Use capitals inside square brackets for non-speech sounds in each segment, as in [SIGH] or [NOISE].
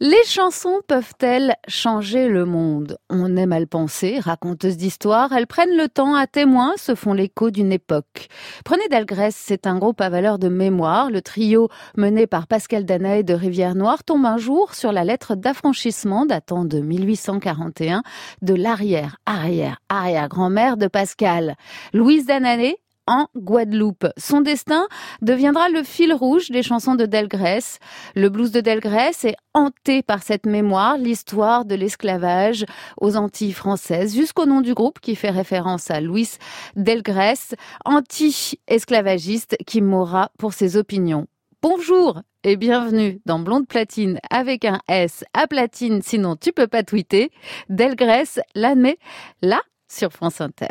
Les chansons peuvent-elles changer le monde? On aime à le penser, raconteuses d'histoire, elles prennent le temps à témoin, se font l'écho d'une époque. Prenez Dalgrès, c'est un groupe à valeur de mémoire. Le trio mené par Pascal Danae de Rivière-Noire tombe un jour sur la lettre d'affranchissement datant de 1841 de l'arrière, arrière, arrière-grand-mère de Pascal. Louise Danae en Guadeloupe. Son destin deviendra le fil rouge des chansons de Delgrès. Le blues de Delgrès est hanté par cette mémoire, l'histoire de l'esclavage aux Antilles françaises, jusqu'au nom du groupe qui fait référence à Louis Delgrès, anti-esclavagiste qui mourra pour ses opinions. Bonjour et bienvenue dans Blonde Platine avec un S à platine, sinon tu peux pas tweeter. Delgrès l'admet là sur France Inter.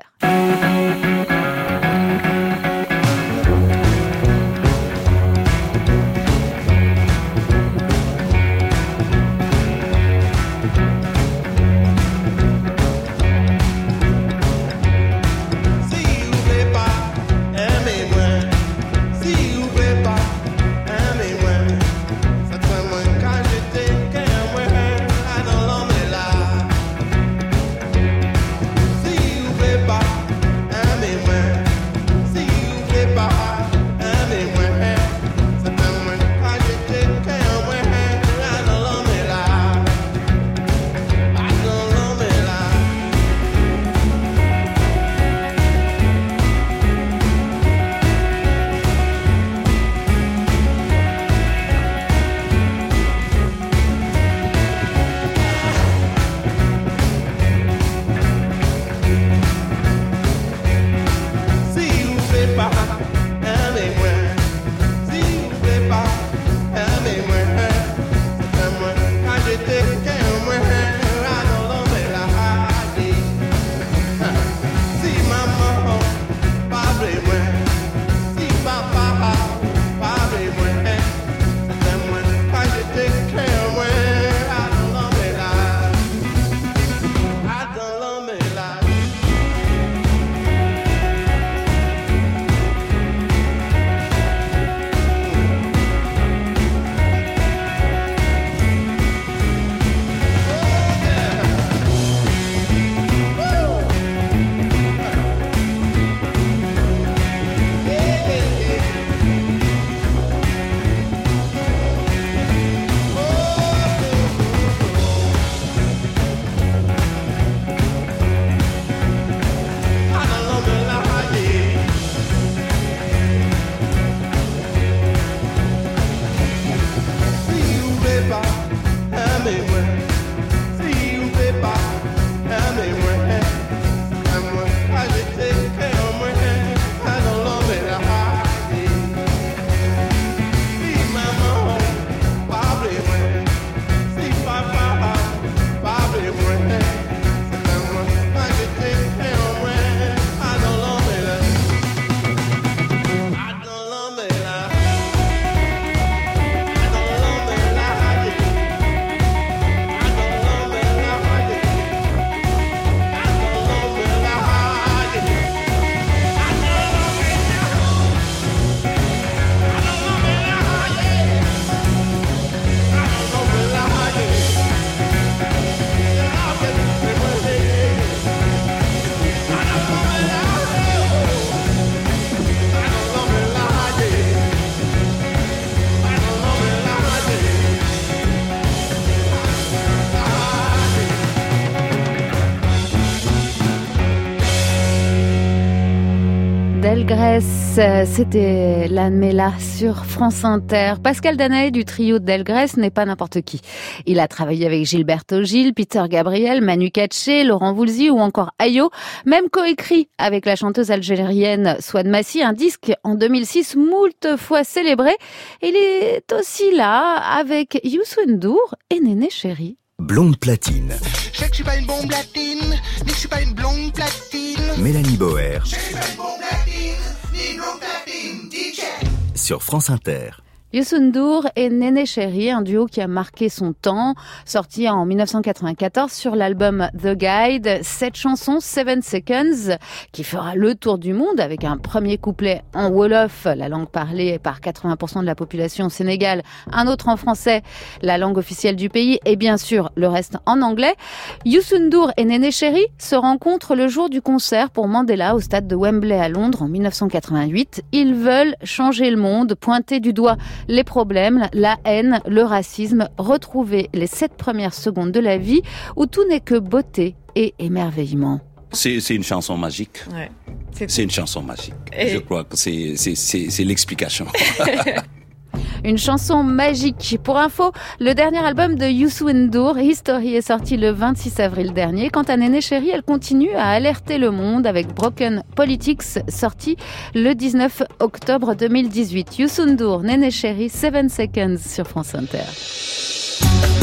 C'était Mela sur France Inter. Pascal Danae du trio Delgrès n'est pas n'importe qui. Il a travaillé avec Gilberto Gil, Peter Gabriel, Manu Katché, Laurent Voulzy ou encore Ayo, même coécrit avec la chanteuse algérienne Swad Massi, un disque en 2006 moult fois célébré. Il est aussi là avec Youssou N'Dour et Néné Chéri. Blonde platine. Je sais que je suis pas une bombe platine, mais je suis pas une blonde platine. Mélanie Boer. Je suis pas une bombe platine, Sur France Inter. Youssou et Néné Chéri, un duo qui a marqué son temps, sorti en 1994 sur l'album The Guide. Cette chanson, Seven Seconds, qui fera le tour du monde avec un premier couplet en Wolof, la langue parlée par 80% de la population au Sénégal, un autre en français, la langue officielle du pays, et bien sûr le reste en anglais. Youssou et Néné Chéri se rencontrent le jour du concert pour Mandela au stade de Wembley à Londres en 1988. Ils veulent changer le monde, pointer du doigt les problèmes, la haine, le racisme, retrouver les sept premières secondes de la vie où tout n'est que beauté et émerveillement. C'est une chanson magique. c'est une chanson magique. Je crois que c'est l'explication. [LAUGHS] Une chanson magique. Pour info, le dernier album de Youssou N'Dour, History, est sorti le 26 avril dernier. Quant à Néné Chéri, elle continue à alerter le monde avec Broken Politics, sorti le 19 octobre 2018. Youssou N'Dour, Néné Chéri, 7 Seconds sur France Inter.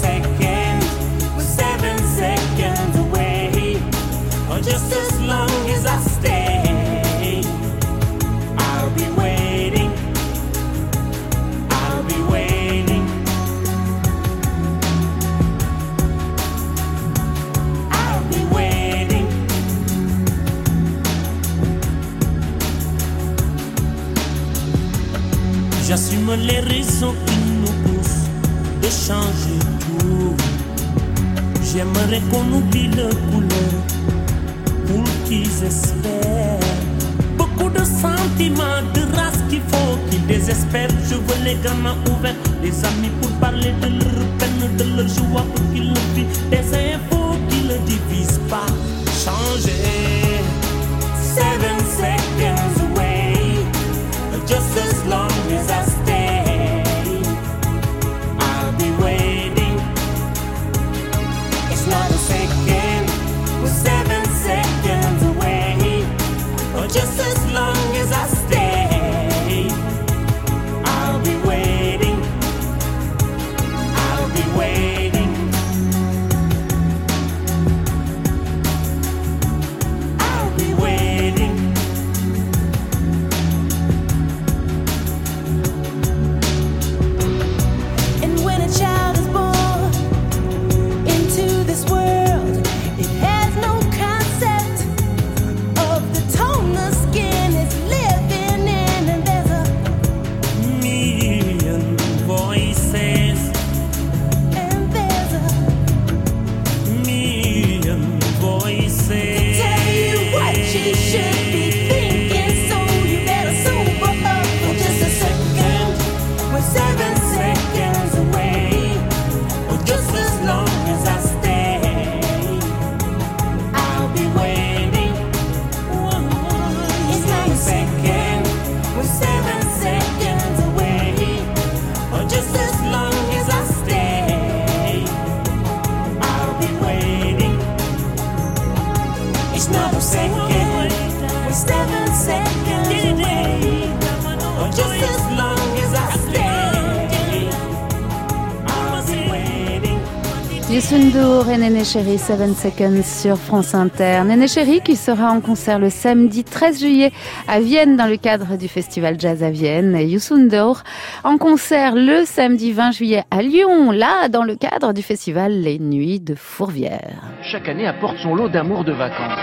face Yusundur et Néné Chéri 7 Seconds sur France Inter. Néné Chéri qui sera en concert le samedi 13 juillet à Vienne dans le cadre du festival Jazz à Vienne. Et Yusundur en concert le samedi 20 juillet à Lyon, là dans le cadre du festival Les Nuits de Fourvière. Chaque année apporte son lot d'amour de vacances.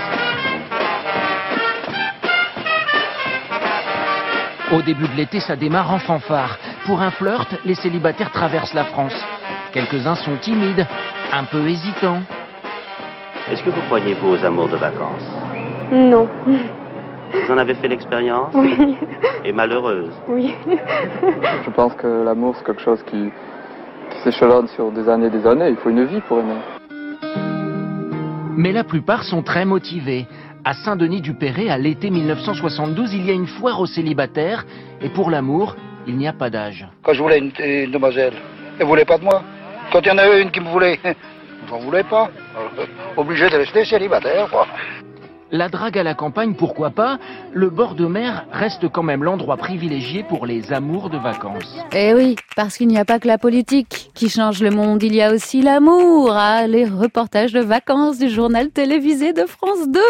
Au début de l'été, ça démarre en fanfare. Pour un flirt, les célibataires traversent la France. Quelques-uns sont timides, un peu hésitants. Est-ce que vous croyez, vous, aux amours de vacances Non. Vous en avez fait l'expérience Oui. Et malheureuse Oui. Je pense que l'amour, c'est quelque chose qui, qui s'échelonne sur des années et des années. Il faut une vie pour aimer. Mais la plupart sont très motivés. À Saint-Denis-du-Péret, à l'été 1972, il y a une foire aux célibataires. Et pour l'amour, il n'y a pas d'âge. Quand je voulais une, une demoiselle, elle voulait pas de moi. Quand il y en avait une qui me voulait, [LAUGHS] j'en voulais pas. [LAUGHS] Obligé de rester célibataire, quoi. La drague à la campagne, pourquoi pas Le bord de mer reste quand même l'endroit privilégié pour les amours de vacances. Eh oui, parce qu'il n'y a pas que la politique qui change le monde, il y a aussi l'amour. Ah, les reportages de vacances du journal télévisé de France 2.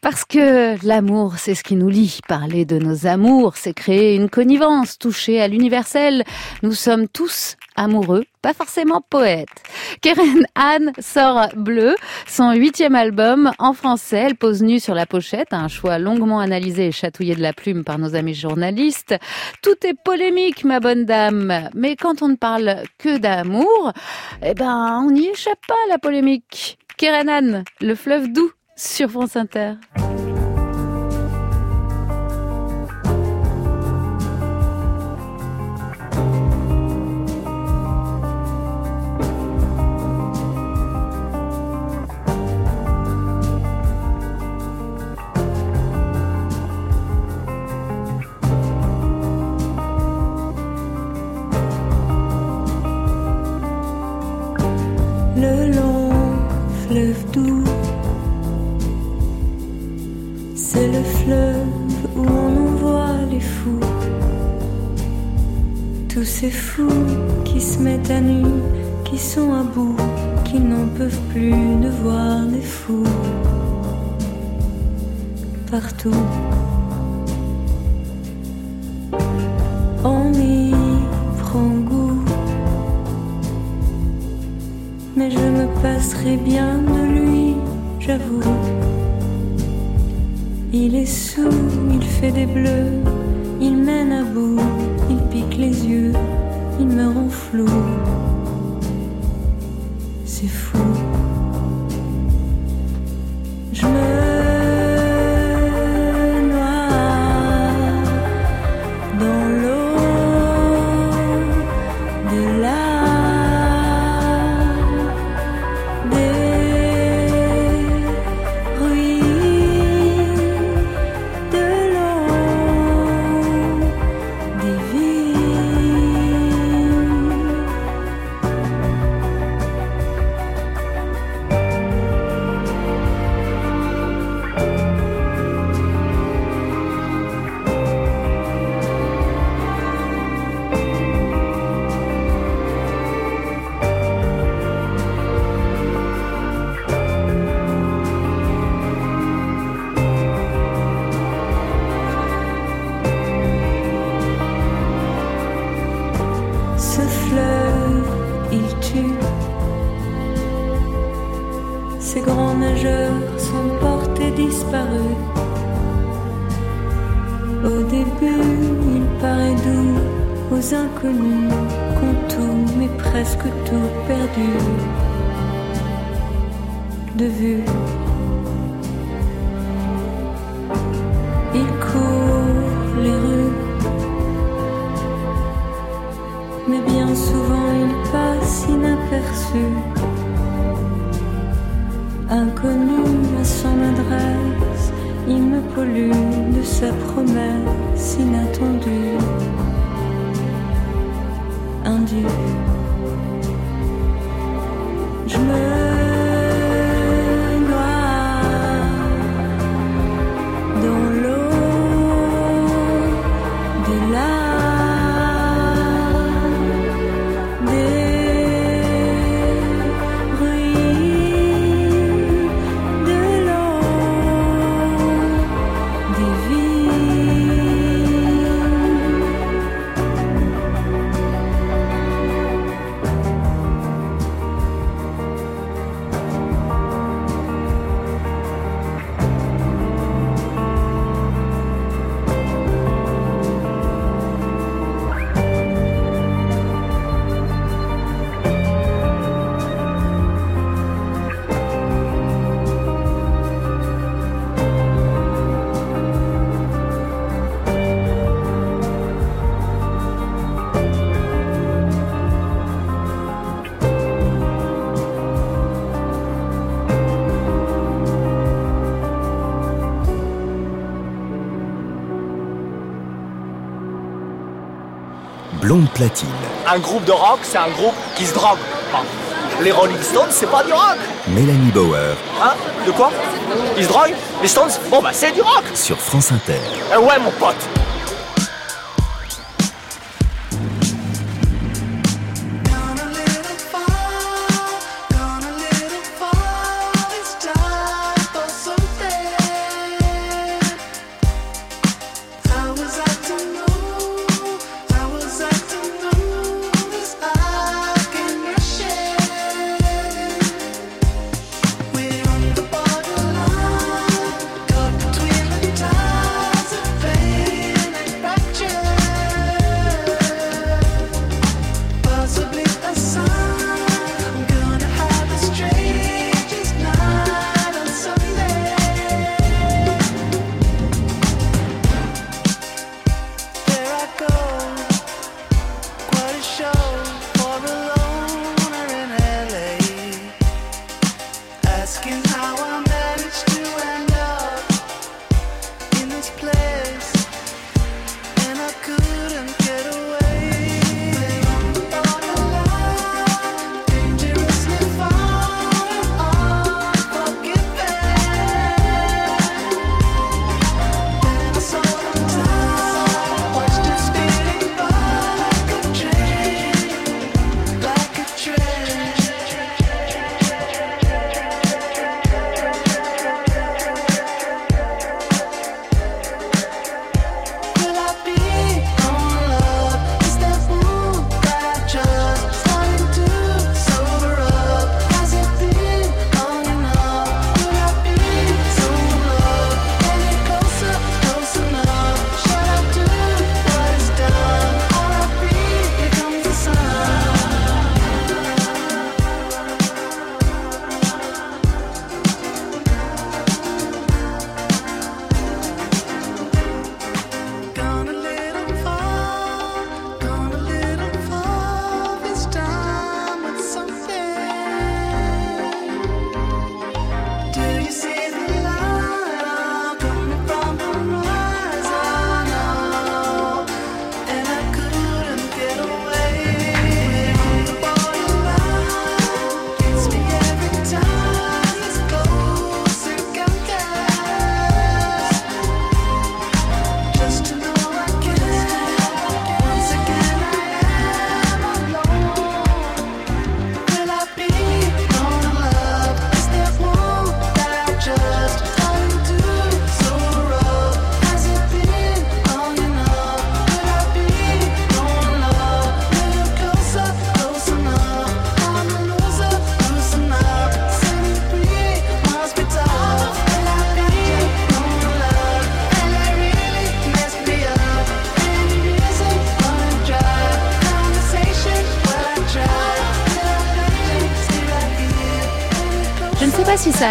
Parce que l'amour, c'est ce qui nous lie. Parler de nos amours, c'est créer une connivence, toucher à l'universel. Nous sommes tous amoureux, pas forcément poètes. Keren Anne sort Bleu, son huitième album en français. Elle pose nue sur la pochette, un choix longuement analysé et chatouillé de la plume par nos amis journalistes. Tout est polémique, ma bonne dame. Mais quand on ne parle que d'amour, eh ben, on n'y échappe pas à la polémique. Keren Anne, le fleuve doux sur France Inter. C'est le fleuve où on envoie les fous. Tous ces fous qui se mettent à nu, qui sont à bout, qui n'en peuvent plus de voir des fous partout. On y prend goût mais je me passerai bien de lui, j'avoue. Il est sous, il fait des bleus, il mène à bout, il pique les yeux, il me rend flou. Mais bien souvent il passe inaperçu. Inconnu à son adresse, il me pollue de sa promesse inattendue. Indue. Blonde Platine. Un groupe de rock, c'est un groupe qui se drogue. les Rolling Stones, c'est pas du rock. Mélanie Bauer. Hein? De quoi? Ils se droguent? Les Stones? Bon bah c'est du rock. Sur France Inter. Eh ouais mon pote.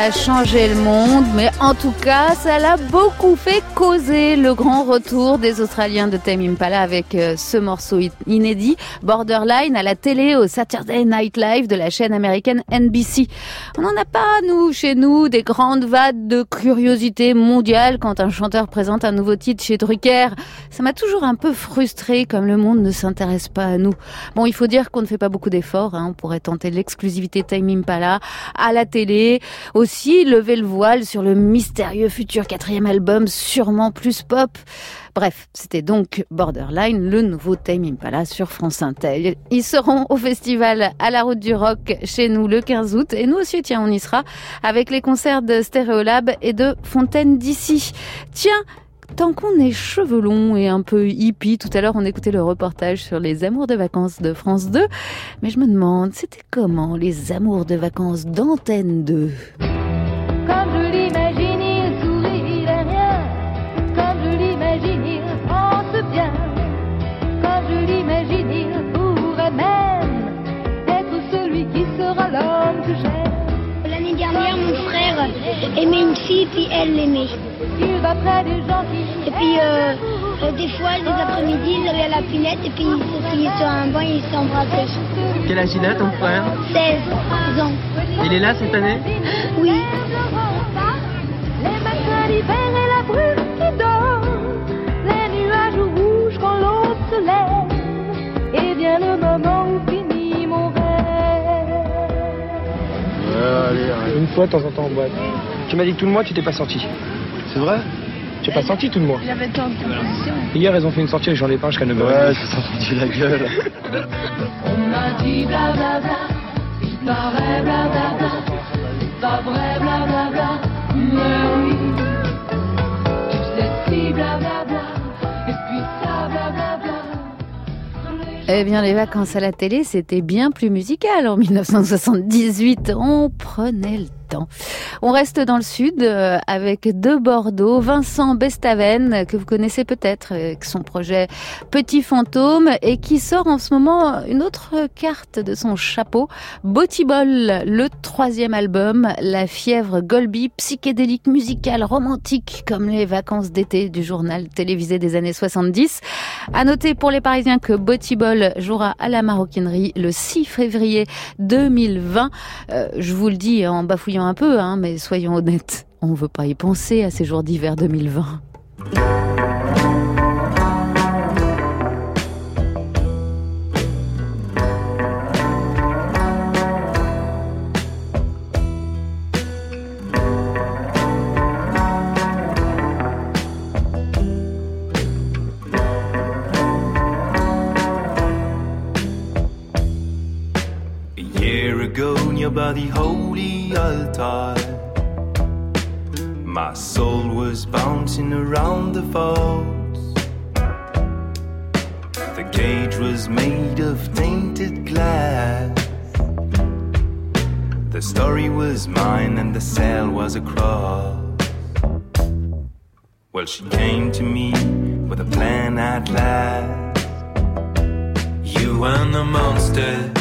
A changé le monde, mais en tout cas, ça l'a beaucoup fait causer le grand retour des Australiens de Tame Impala avec euh, ce morceau inédit, Borderline, à la télé au Saturday Night Live de la chaîne américaine NBC. On n'en a pas, nous, chez nous, des grandes vagues de curiosité mondiale quand un chanteur présente un nouveau titre chez Drucker. Ça m'a toujours un peu frustré comme le monde ne s'intéresse pas à nous. Bon, il faut dire qu'on ne fait pas beaucoup d'efforts, hein. on pourrait tenter l'exclusivité Time Impala à la télé, aussi lever le voile sur le mystérieux futur quatrième album, sûrement plus pop. Bref, c'était donc Borderline, le nouveau Time Impala sur France Intel. Ils seront au festival à la route du rock chez nous le 15 août et nous aussi, tiens, on y sera avec les concerts de Stereolab et de Fontaine d'ici. Tiens, Tant qu'on est cheveux longs et un peu hippie, tout à l'heure on écoutait le reportage sur les amours de vacances de France 2, mais je me demande, c'était comment les amours de vacances d'Antenne 2 aimait une fille, puis elle l'aimait. Et puis, euh, euh, des fois, les après-midi, ils allaient à la pinette et puis ils s'asseyaient sur un banc et ils s'embrassaient. Quel âge il a, ton frère 16 ans. Il est là cette année Oui. Les matins d'hiver et la brume qui dort, les nuages rouges quand l'aube se lève, Une fois de temps en temps en boîte. Tu m'as dit que tout le mois tu t'es pas sorti. C'est vrai Tu n'es pas sorti tout le mois. J'avais tant de. Hier, ils ont fait une sortie avec Jean Lépin jusqu'à 9h. Ouais, ça s'en foutu la gueule. On m'a dit blablabla, il paraît blablabla, pas vrai blablabla, Eh bien, les vacances à la télé, c'était bien plus musical en 1978. On prenait le On reste dans le sud euh, avec de Bordeaux, Vincent Bestaven, que vous connaissez peut-être, avec son projet Petit Fantôme, et qui sort en ce moment une autre carte de son chapeau, Botibol, le troisième album, La fièvre Golby, psychédélique, musicale, romantique, comme les vacances d'été du journal télévisé des années 70. À noter pour les Parisiens que Botibol jouera à la maroquinerie le 6 février 2020. Euh, je vous le dis en bafouillant un peu, hein, mais soyons honnêtes, on ne veut pas y penser à ces jours d'hiver 2020. A year ago, near by altar, my soul was bouncing around the vaults. The cage was made of tainted glass. The story was mine, and the cell was a cross. Well, she came to me with a plan at last. You and the monster.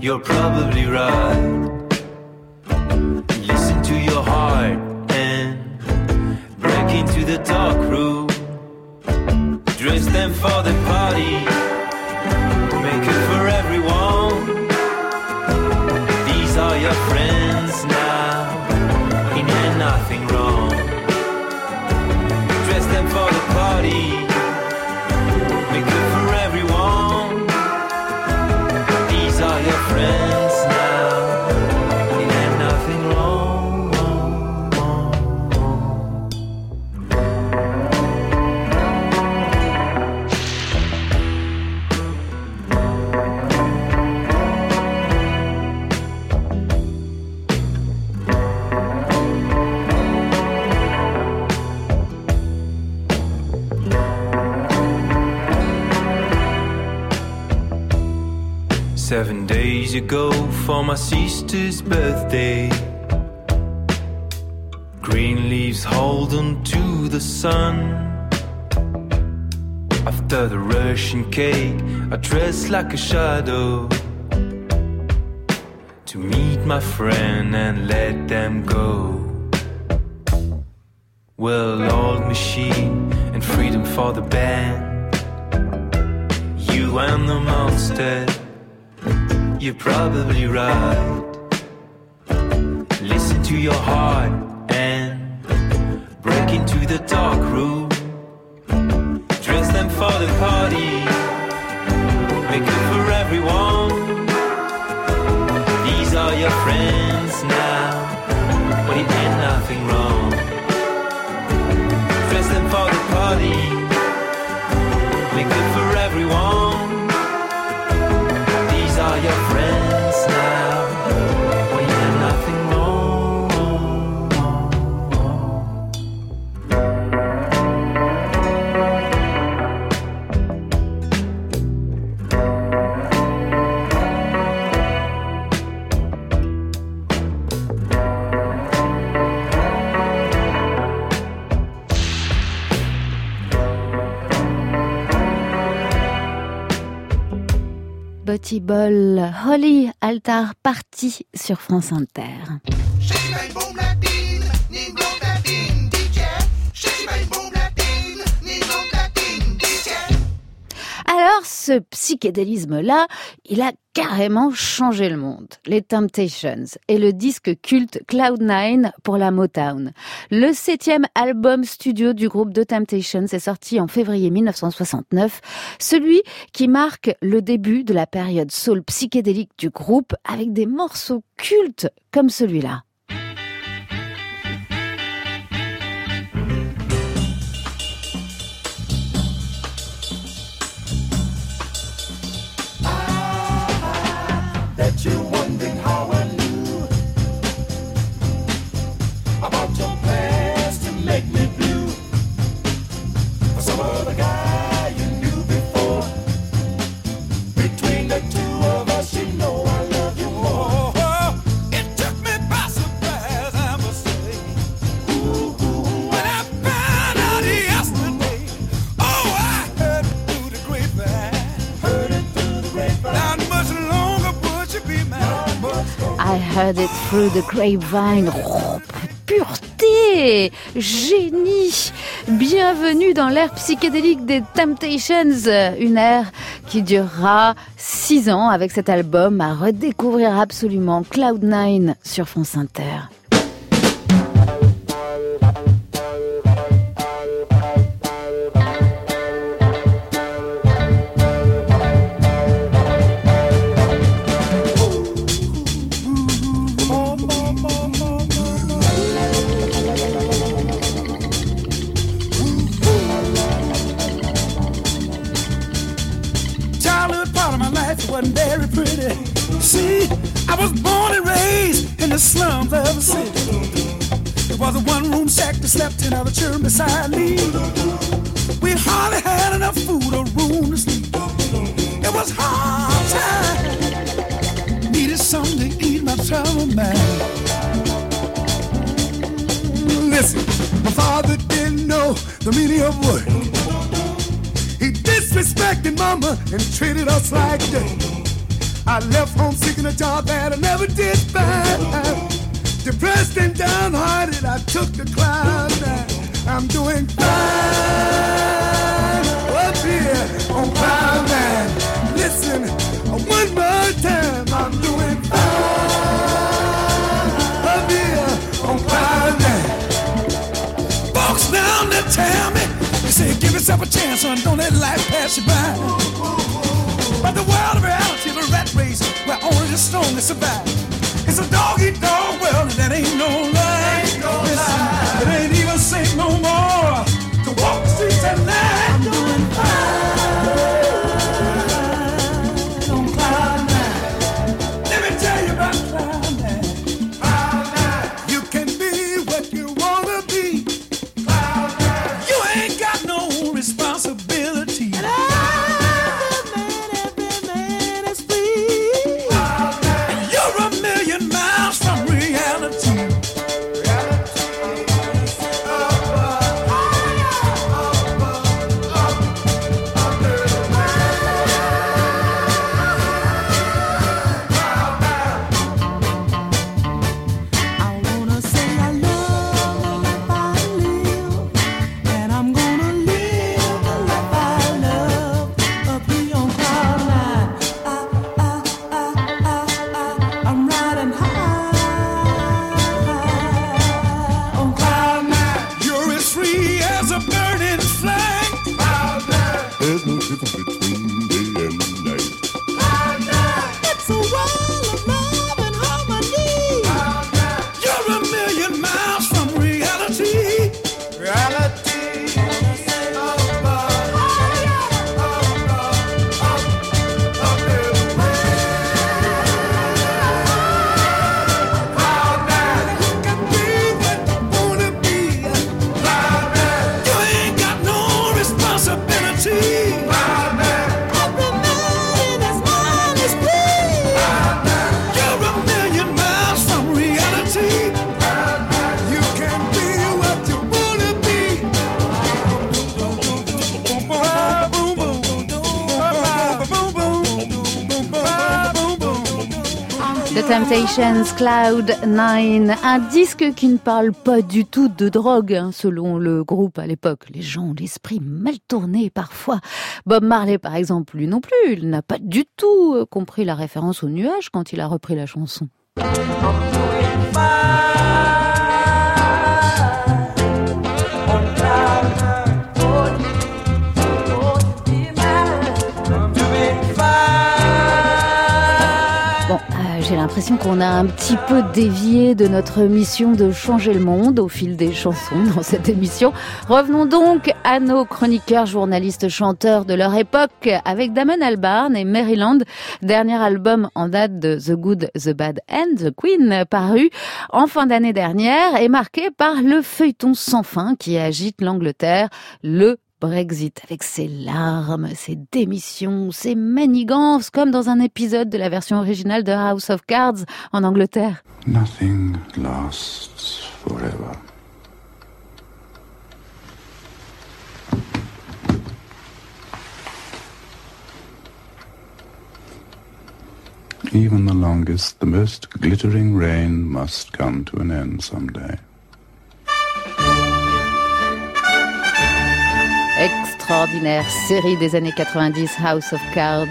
You're probably right. To your heart and break into the dark room. Dress them for the party. Ago for my sister's birthday. Green leaves hold on to the sun. After the Russian cake, I dress like a shadow to meet my friend and let them go. Well, old machine and freedom for the band. You and the monster. You're probably right. Listen to your heart and break into the dark room. Ball, Holly Altar parti sur France Inter. Ce psychédélisme-là, il a carrément changé le monde. Les Temptations et le disque culte Cloud9 pour la Motown. Le septième album studio du groupe The Temptations est sorti en février 1969, celui qui marque le début de la période soul psychédélique du groupe avec des morceaux cultes comme celui-là. Heard it through the grapevine. Oh, pureté Génie Bienvenue dans l'ère psychédélique des Temptations, une ère qui durera six ans avec cet album à redécouvrir absolument Cloud9 sur France Inter. I was born and raised in the slums of the city. It was a one room shack that slept in other children beside me. We hardly had enough food or room to sleep. It was hard time. Needed something to eat my trouble man. Listen, my father didn't know the meaning of work. He disrespected mama and treated us like dirt. I left home seeking a job that I never did find. Depressed and downhearted, I took the climb. I'm doing fine up here on cloud nine. Listen, one more time, I'm doing fine up here on cloud nine. Folks down there tell me, they say, give yourself a chance, son, don't let life pass you by. But the world of reality, the rat race, where only the strongest survive. It's a dog eat dog world, and that ain't no Temptations, Cloud 9, un disque qui ne parle pas du tout de drogue, hein, selon le groupe à l'époque. Les gens ont l'esprit mal tourné parfois. Bob Marley, par exemple, lui non plus, il n'a pas du tout euh, compris la référence au nuage quand il a repris la chanson. L'impression qu'on a un petit peu dévié de notre mission de changer le monde au fil des chansons dans cette émission. Revenons donc à nos chroniqueurs, journalistes, chanteurs de leur époque avec Damon Albarn et Maryland, dernier album en date de The Good, The Bad and The Queen, paru en fin d'année dernière et marqué par le feuilleton sans fin qui agite l'Angleterre, le Brexit avec ses larmes, ses démissions, ses manigances, comme dans un épisode de la version originale de House of Cards en Angleterre. Nothing lasts forever. Even the longest, the most glittering rain must come to an end someday. Extraordinaire série des années 90, House of Cards.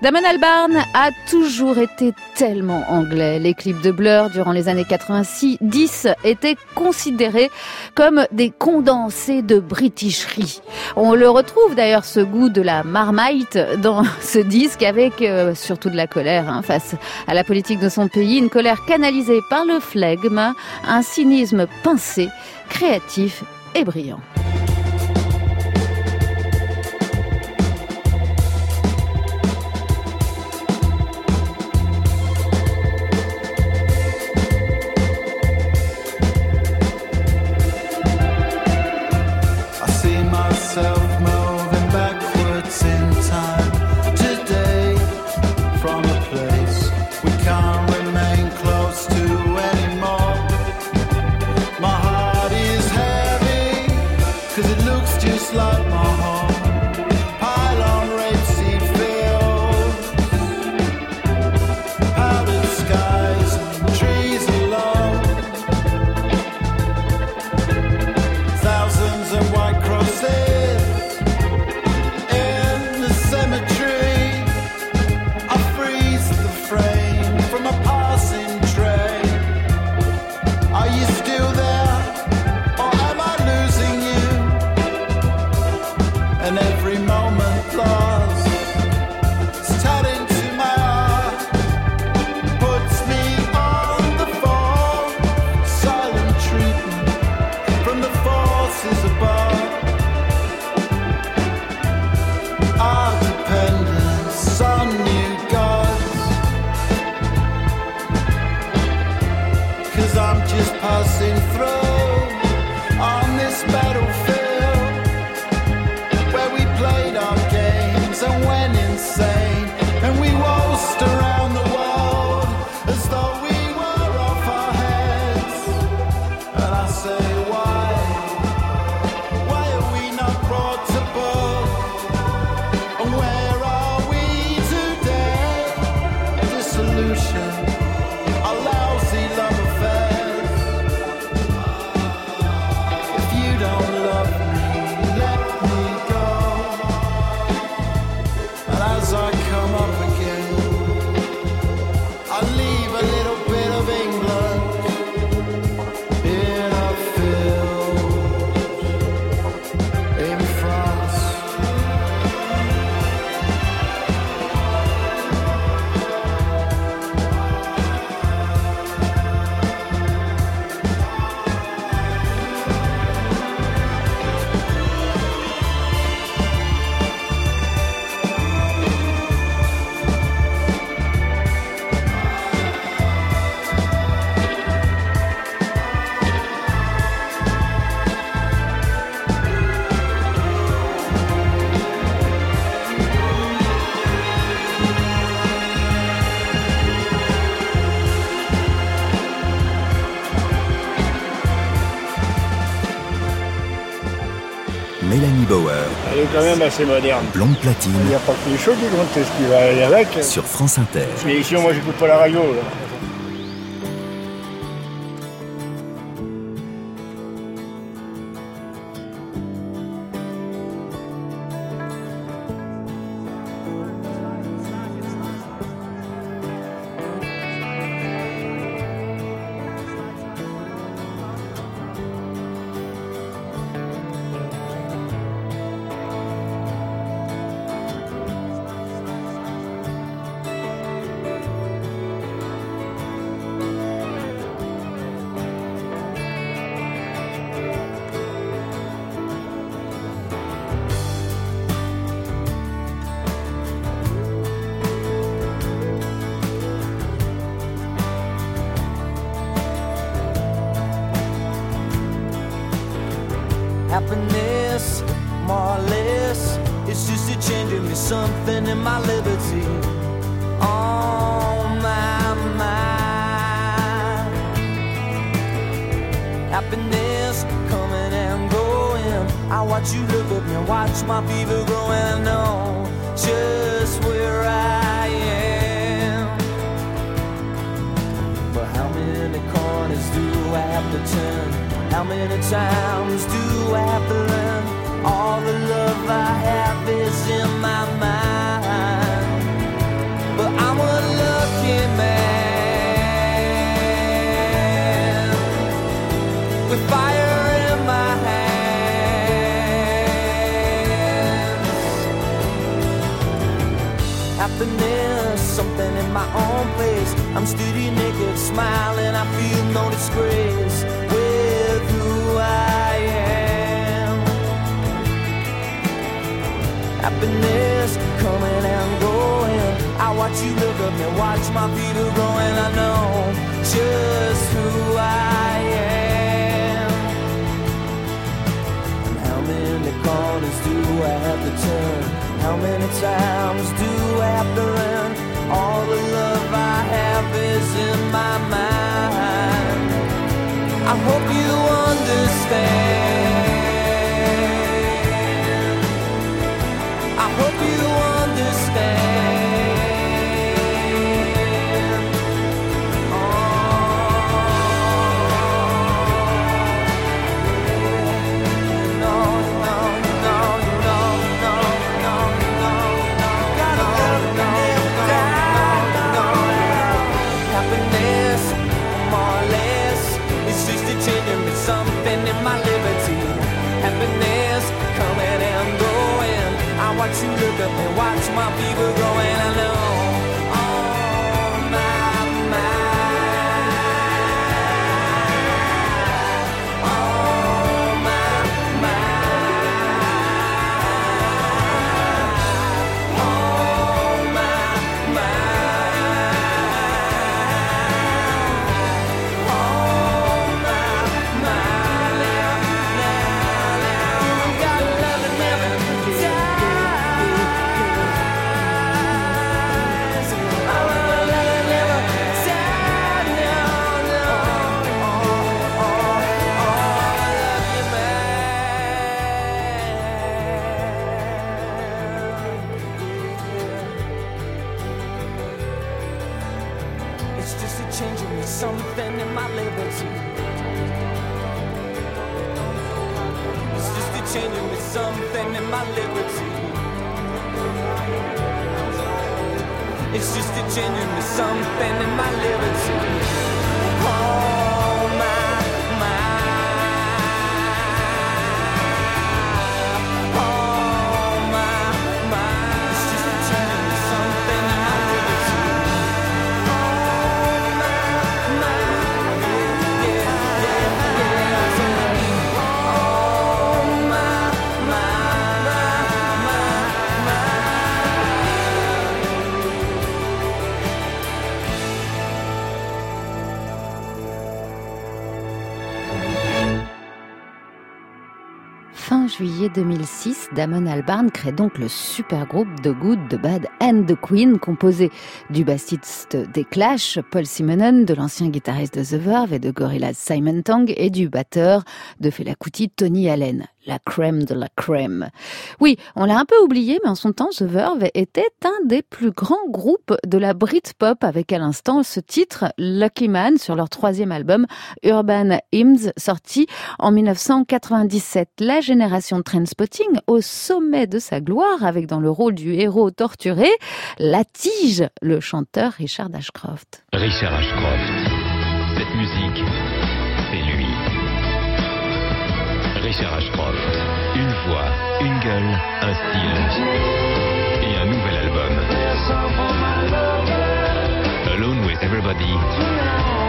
Damon Albarn a toujours été tellement anglais. Les clips de Blur durant les années 90 étaient considérés comme des condensés de britisherie. On le retrouve d'ailleurs ce goût de la marmite dans [LAUGHS] ce disque avec euh, surtout de la colère hein, face à la politique de son pays, une colère canalisée par le flegme, un cynisme pincé, créatif et brillant. glasses above. Quand même assez moderne. Blonde platine. Il n'y a pas que les choses qui comptent, ce qui va aller avec. Sur France Inter. Mais ici, moi, j'écoute pas la radio. Là. Happiness, something in my own place. I'm steady naked, smiling. I feel no disgrace with who I am. Happiness coming and going. I watch you look at me, watch my feet are growing. I know just who I am. And how many corners do I have to turn? How many times do I have to learn? All the love I have is in my mind. I hope you understand. Up and watch my fever growing. I know. Fin juillet 2006, Damon Albarn crée donc le super groupe The Good, The Bad and The Queen, composé du bassiste des Clash, Paul Simonon, de l'ancien guitariste de The Verve et de Gorillaz Simon Tong, et du batteur de Fela Kuti, Tony Allen. La crème de la crème. Oui, on l'a un peu oublié, mais en son temps, The Verve était un des plus grands groupes de la Britpop, avec à l'instant ce titre, Lucky Man, sur leur troisième album, Urban Hymns, sorti en 1997. La génération de Trainspotting au sommet de sa gloire, avec dans le rôle du héros torturé, la tige, le chanteur Richard Ashcroft. Richard Ashcroft. Cette musique, c'est lui. Richard Ashcroft. Une voix, une gueule, un style. Et un nouvel album. Alone with Everybody.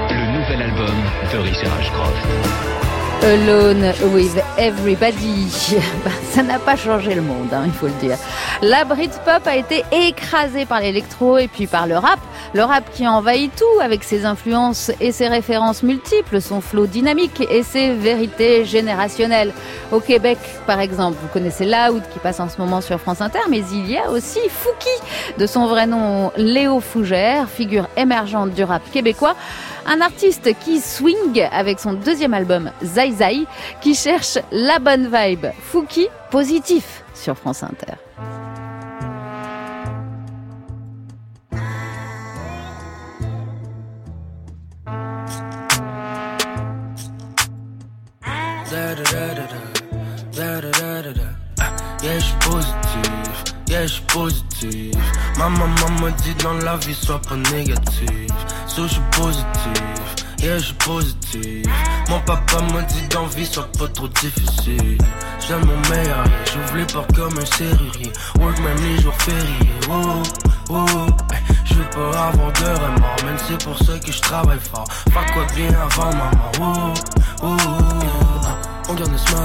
Le nouvel album de Richard Ashcroft. Alone with Everybody. [LAUGHS] Bah, ça n'a pas changé le monde, hein, il faut le dire. La Britpop a été écrasée par l'électro et puis par le rap. Le rap qui envahit tout avec ses influences et ses références multiples, son flow dynamique et ses vérités générationnelles. Au Québec, par exemple, vous connaissez Loud qui passe en ce moment sur France Inter, mais il y a aussi Fouki, de son vrai nom Léo Fougère, figure émergente du rap québécois. Un artiste qui swing avec son deuxième album Zai Zai, qui cherche la bonne vibe. Fouki, positif sur France Inter. Yeah, je positif. Ma maman me dit dans la vie, sois pas négatif. So, je positif, yeah, je positif. Mon papa me dit dans vie, sois pas trop difficile. J'aime mon meilleur, j'ouvre les portes comme un serrurier. Work même les jours fériés, oh, oh, Je veux pas avoir de remords, même c'est pour ça que je travaille fort. Pas quoi bien avant maman, oh, oh, oh. On garde le smile,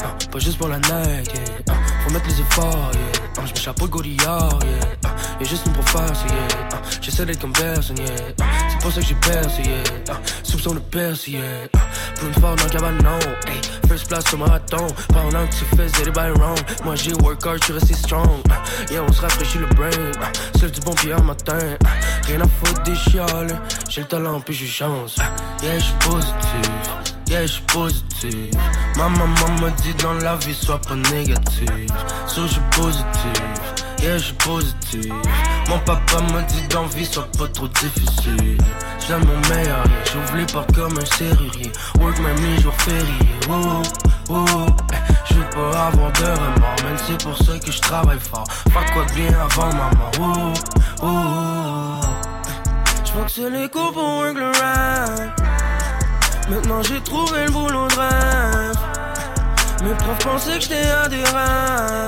yeah. pas juste pour la night, yeah. Faut mettre les efforts, yeah. Je mets chapeau godillard, yeah. Y'a juste une faire, yeah. J'essaie d'être comme personne, yeah. C'est pour ça que j'ai percé, yeah. Soupçon de percer, yeah. Pour une fois dans le cabanon, hey. First place sur marathon. Pendant que tu faisais des bails wrong. Moi j'ai work hard, j'suis resté strong. Yeah, on se rafraîchit le brain. Seul du bon pied en matin. Rien à foutre des chiales. J'ai le talent, puis j'ai chance. Yeah, j'suis positif. Yeah, j'suis positif. Ma maman me dit dans la vie, sois pas négatif. So, j'suis positif? Yeah, j'suis positif. Mon papa me dit dans vie, sois pas trop difficile. J'aime mon meilleur, j'ouvre les portes comme un serrurier. Work même les jours fériés. Oh, oh. Je veux pas avoir de remords, même c'est pour ça que je travaille fort. Pas quoi de bien avant maman. Oh, oh. J'vois que c'est les cours pour work le rap. Maintenant j'ai trouvé le boulot de rêve. Mes profs pensaient que j'étais adhérent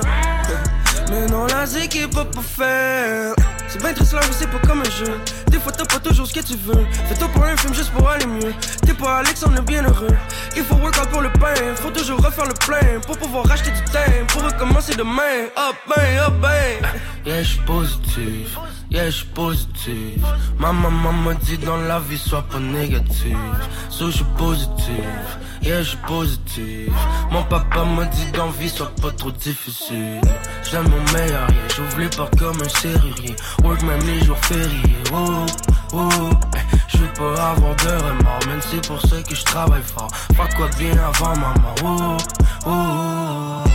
Mais non la zik est pas pour faire. C'est bien triste là mais c'est pas comme un jeu Des fois t'as pas toujours ce que tu veux. Fais-toi pour un film juste pour aller mieux. T'es pas Alex on est bien heureux. Il faut work pour le pain. Faut toujours refaire le plein. Pour pouvoir racheter du temps Pour recommencer demain. Up ben up ben. Yeah j'suis positif Yeah, j'suis positif. Ma maman me dit dans la vie, sois pas négatif. So, j'suis positif. Yeah, j'suis positif. Mon papa me dit dans vie, sois pas trop difficile. J'aime mon meilleur, yeah. J'ouvre les portes comme un serrurier. Work même les jours fériés. Oh, oh, hey. Je pas avoir de remords, même c'est pour ça que je travaille fort. Pas quoi de bien avant maman. Oh, oh, oh.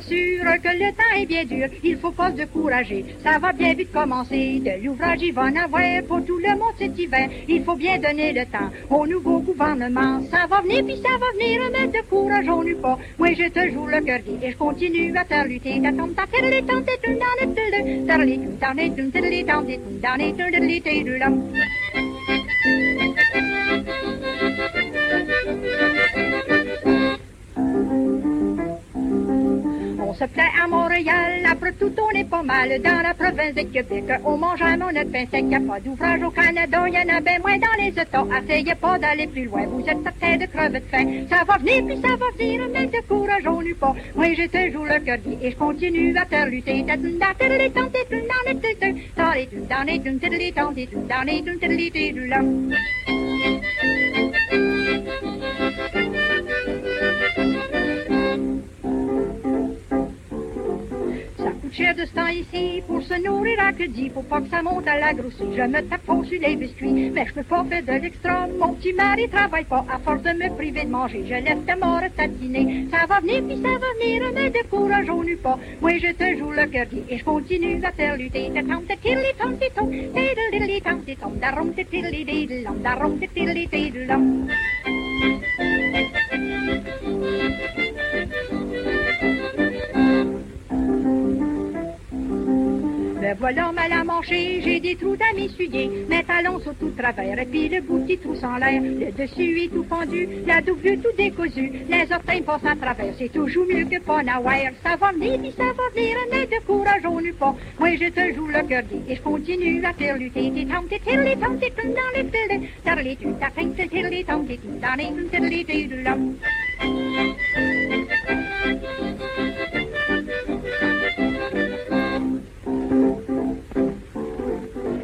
Assure que le temps est bien dur, il faut pas se décourager, ça va bien vite commencer, de l'ouvrage il va en avoir pour tout le monde cet hiver, il faut bien donner le temps au nouveau gouvernement, ça va venir puis ça va venir, mais de courage on n'eut pas, moi te joue le cœur et je continue à faire lutter, se plaît à Montréal, après tout on est pas mal dans la province de Québec. On mange un mon pain sec, y a pas d'ouvrage au Canada, y en a bien moins dans les États. Essayez pas d'aller plus loin, vous êtes à train de crever de faim. Ça va venir puis ça va venir, mais de courage on n'eut pas. Moi te joue le cœur et je continue à faire lutter. Cher de ce temps ici pour se nourrir à que dit, faut pas que ça monte à la grossie. Je me tape faux sur les biscuits, mais je peux pas faire de l'extra. Mon petit mari travaille pas à force de me priver de manger. Je laisse ta mort tatiner. Ça va venir puis ça va venir, mais de courage on n'eut pas. Moi je te joue le cœur et je continue à faire lutter. Diddlum. pas l'homme à manger, j'ai des trous à m'essuyer. Mes talons sont tout travers, et puis le bout petit trou sans l'air. Le dessus est tout pendu, la double tout décousu. Les orteils passent à travers, c'est toujours mieux que n'avoir. Ça va venir, puis ça va venir, de courage on n'eut pas. Moi je te joue le cœur gai, et je continue à faire lutter. Tes tam, tes tirli, tam, tes dans les fils, tarli, tu ta fin, tes tirli, tam, tes dans les tum,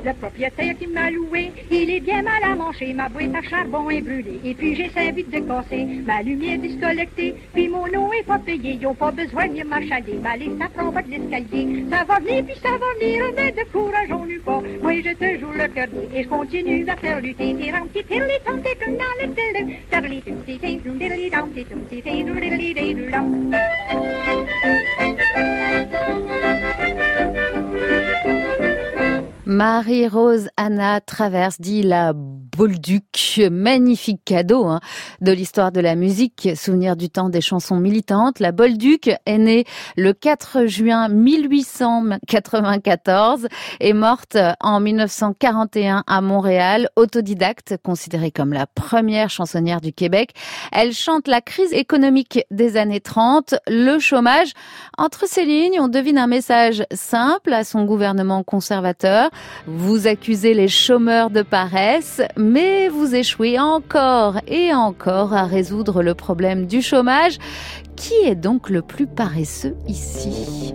Le propriétaire qui m'a loué, il est bien mal à manger. Ma boîte à charbon est brûlée. Et puis j'ai cinq vite de casser. Ma lumière discollectée. Puis mon eau est pas payée. Ils ont pas besoin de m'achaler. Ma liste ça prend de l'escalier. Ça va venir, puis ça va venir. Mais de courage, on n'eut pas. Moi, je te joue le cœur Et je continue à faire lutter. Tam, ti, tum, dans le tum, Marie-Rose Anna Traverse dit la Bolduc, magnifique cadeau hein, de l'histoire de la musique, souvenir du temps des chansons militantes. La Bolduc est née le 4 juin 1894 et morte en 1941 à Montréal, autodidacte, considérée comme la première chansonnière du Québec. Elle chante la crise économique des années 30, le chômage. Entre ces lignes, on devine un message simple à son gouvernement conservateur. Vous accusez les chômeurs de paresse, mais vous échouez encore et encore à résoudre le problème du chômage. Qui est donc le plus paresseux ici?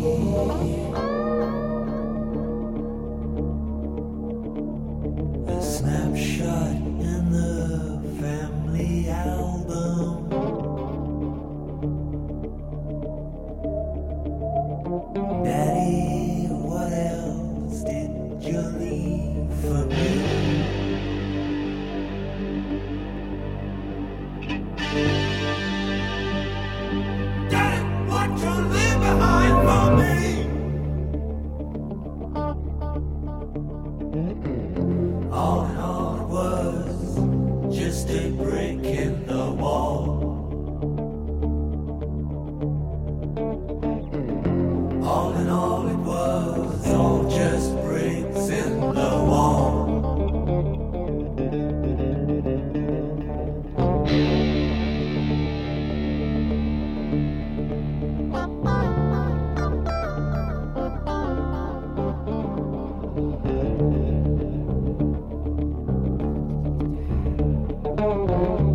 A snapshot in the family album. Oh, oh, oh.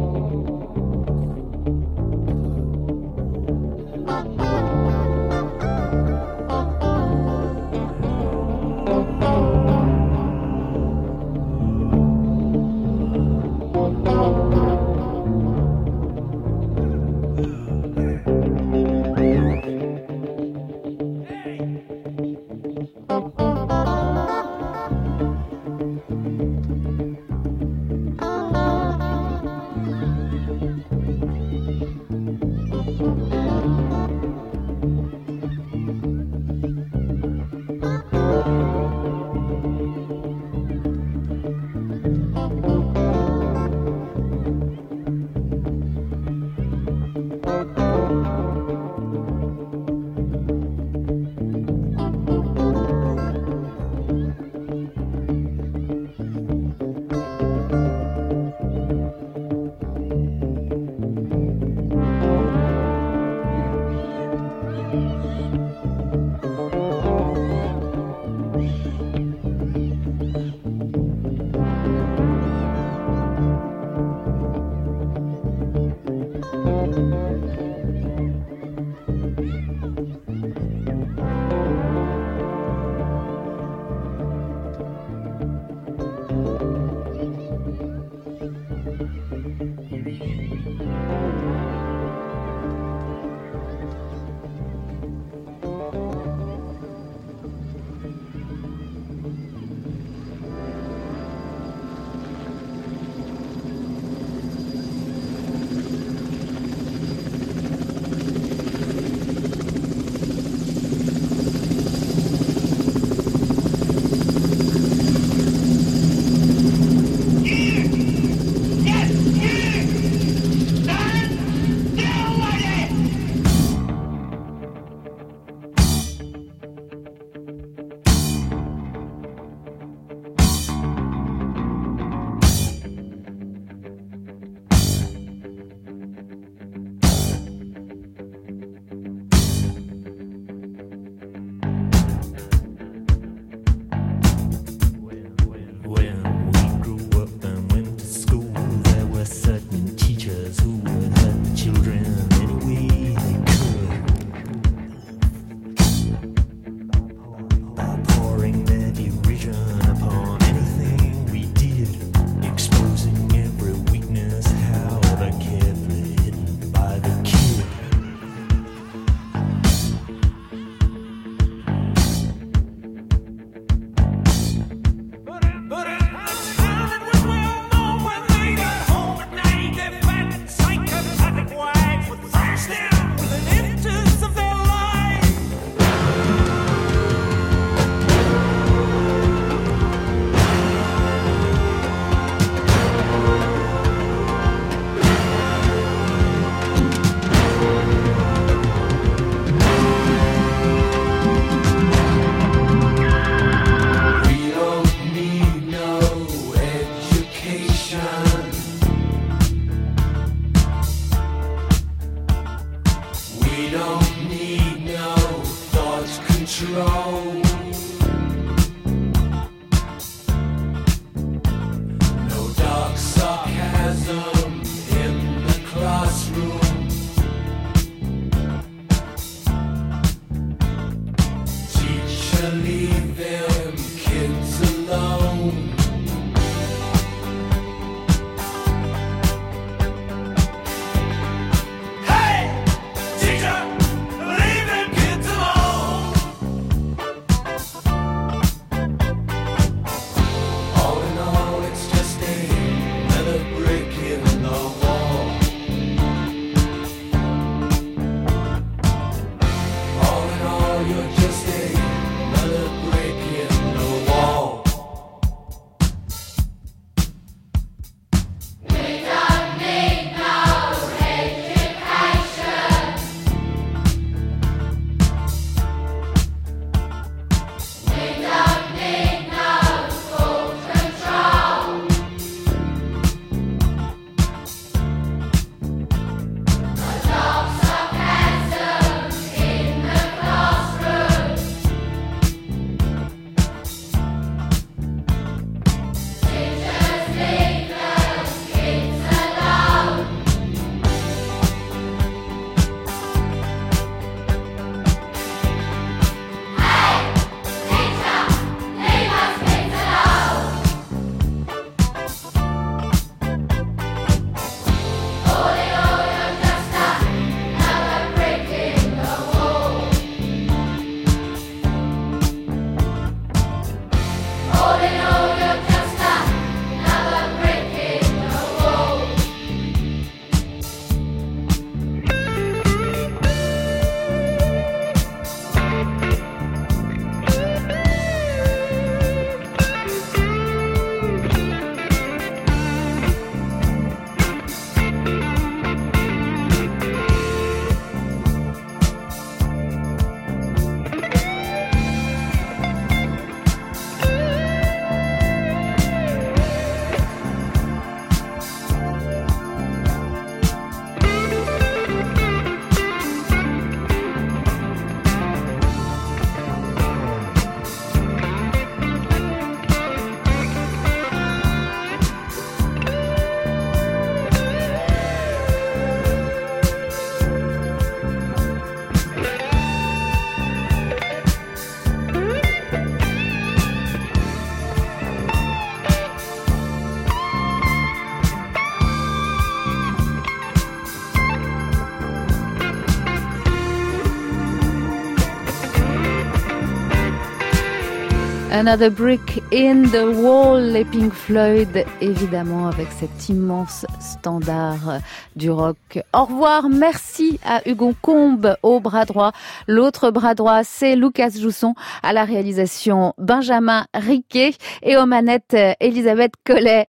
Another Brick in the Wall, les Pink Floyd, évidemment, avec cet immense standard du rock. Au revoir, merci à Hugon Combe au bras droit. L'autre bras droit, c'est Lucas Jousson à la réalisation, Benjamin Riquet et aux manettes, euh, Elisabeth Collet.